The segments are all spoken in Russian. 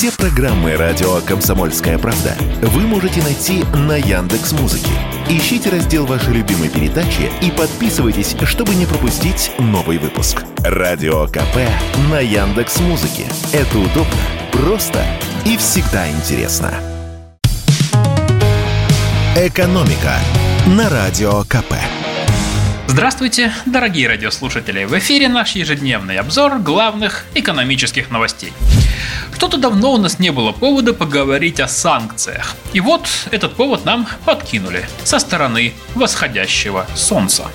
Все программы радио Комсомольская правда вы можете найти на Яндекс Музыке. Ищите раздел вашей любимой передачи и подписывайтесь, чтобы не пропустить новый выпуск. Радио КП на Яндекс Музыке. Это удобно, просто и всегда интересно. Экономика на радио КП. Здравствуйте, дорогие радиослушатели! В эфире наш ежедневный обзор главных экономических новостей. Что-то давно у нас не было повода поговорить о санкциях. И вот этот повод нам подкинули со стороны восходящего солнца.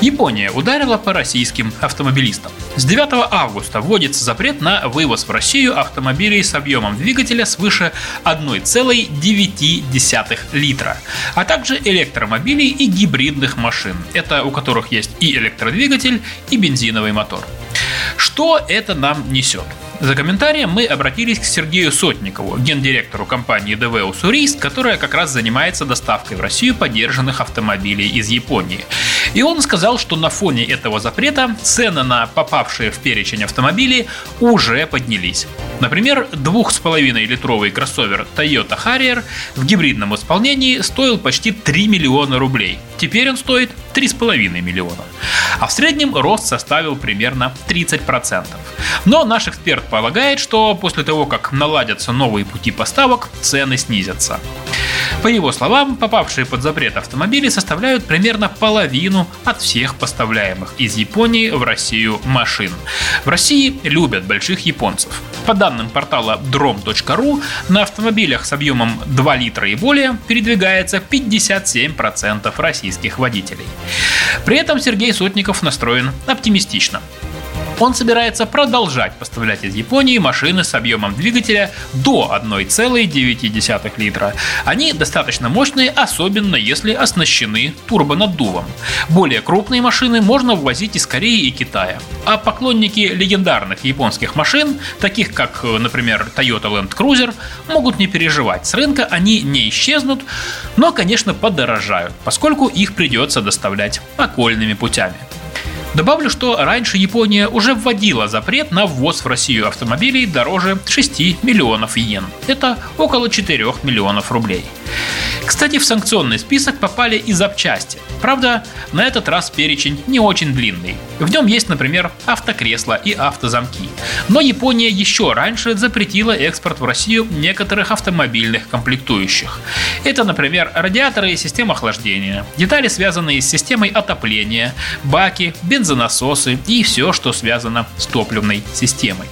Япония ударила по российским автомобилистам. С 9 августа вводится запрет на вывоз в Россию автомобилей с объемом двигателя свыше 1,9 литра, а также электромобилей и гибридных машин, это у которых есть и электродвигатель, и бензиновый мотор. Что это нам несет? За комментарием мы обратились к Сергею Сотникову, гендиректору компании ДВ «Уссурийск», которая как раз занимается доставкой в Россию подержанных автомобилей из Японии. И он сказал, что на фоне этого запрета цены на попавшие в перечень автомобили уже поднялись. Например, 2,5-литровый кроссовер Toyota Harrier в гибридном исполнении стоил почти 3 миллиона рублей. Теперь он стоит 3,5 миллиона. А в среднем рост составил примерно 30%. Но наш эксперт полагает, что после того, как наладятся новые пути поставок, цены снизятся. По его словам, попавшие под запрет автомобили составляют примерно половину от всех поставляемых из Японии в Россию машин. В России любят больших японцев. По данным портала drom.ru, на автомобилях с объемом 2 литра и более передвигается 57% российских водителей. При этом Сергей Сотников настроен оптимистично. Он собирается продолжать поставлять из Японии машины с объемом двигателя до 1,9 литра. Они достаточно мощные, особенно если оснащены турбонаддувом. Более крупные машины можно ввозить из Кореи и Китая. А поклонники легендарных японских машин, таких как, например, Toyota Land Cruiser, могут не переживать. С рынка они не исчезнут, но, конечно, подорожают, поскольку их придется доставлять окольными путями. Добавлю, что раньше Япония уже вводила запрет на ввоз в Россию автомобилей дороже 6 миллионов йен. Это около 4 миллионов рублей. Кстати, в санкционный список попали и запчасти. Правда, на этот раз перечень не очень длинный. В нем есть, например, автокресла и автозамки. Но Япония еще раньше запретила экспорт в Россию некоторых автомобильных комплектующих. Это, например, радиаторы и система охлаждения, детали, связанные с системой отопления, баки, бензонасосы и все, что связано с топливной системой.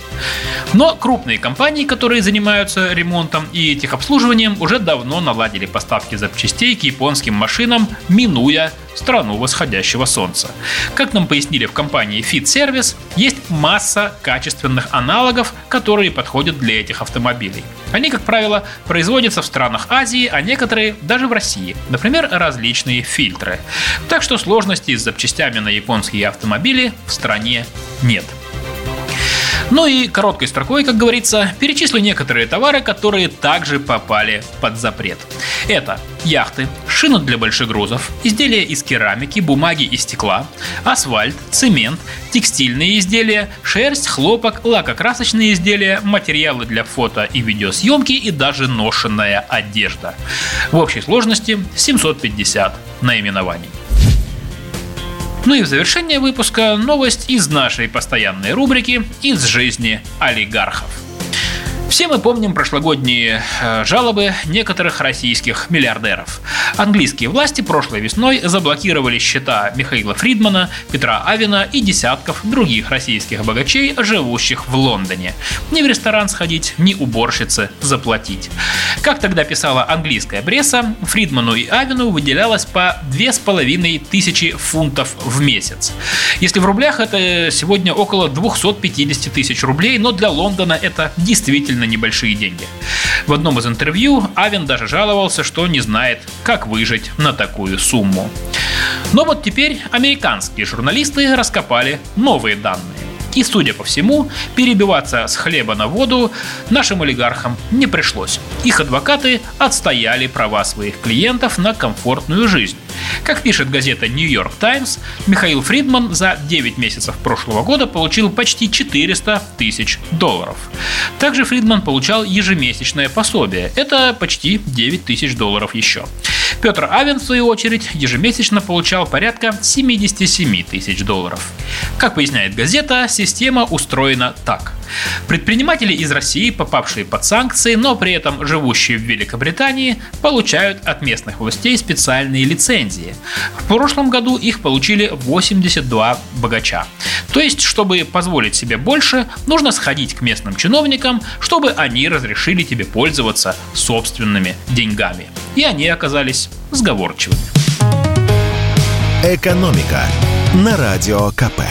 Но крупные компании, которые занимаются ремонтом и техобслуживанием, уже давно наладили поставки запчастей к японским машинам, минуя страну восходящего солнца. Как нам пояснили в компании Fit Service, есть масса качественных аналогов, которые подходят для этих автомобилей. Они, как правило, производятся в странах Азии, а некоторые даже в России. Например, различные фильтры. Так что сложностей с запчастями на японские автомобили в стране нет. Ну и короткой строкой, как говорится, перечислю некоторые товары, которые также попали под запрет. Это яхты, шины для больших грузов, изделия из керамики, бумаги и стекла, асфальт, цемент, текстильные изделия, шерсть, хлопок, лакокрасочные изделия, материалы для фото и видеосъемки и даже ношенная одежда. В общей сложности 750 наименований. Ну и в завершение выпуска новость из нашей постоянной рубрики «Из жизни олигархов». Все мы помним прошлогодние э, жалобы некоторых российских миллиардеров. Английские власти прошлой весной заблокировали счета Михаила Фридмана, Петра Авина и десятков других российских богачей, живущих в Лондоне. Ни в ресторан сходить, ни уборщице заплатить. Как тогда писала английская пресса, Фридману и Авину выделялось по 2500 фунтов в месяц. Если в рублях это сегодня около 250 тысяч рублей, но для Лондона это действительно небольшие деньги. В одном из интервью Авен даже жаловался, что не знает, как выжить на такую сумму. Но вот теперь американские журналисты раскопали новые данные. И, судя по всему, перебиваться с хлеба на воду нашим олигархам не пришлось. Их адвокаты отстояли права своих клиентов на комфортную жизнь. Как пишет газета New York Times, Михаил Фридман за 9 месяцев прошлого года получил почти 400 тысяч долларов. Также Фридман получал ежемесячное пособие. Это почти 9 тысяч долларов еще. Петр Авен, в свою очередь, ежемесячно получал порядка 77 тысяч долларов. Как поясняет газета, система устроена так. Предприниматели из России, попавшие под санкции, но при этом живущие в Великобритании, получают от местных властей специальные лицензии. В прошлом году их получили 82 богача. То есть, чтобы позволить себе больше, нужно сходить к местным чиновникам, чтобы они разрешили тебе пользоваться собственными деньгами. И они оказались сговорчивыми. «Экономика» на Радио КП.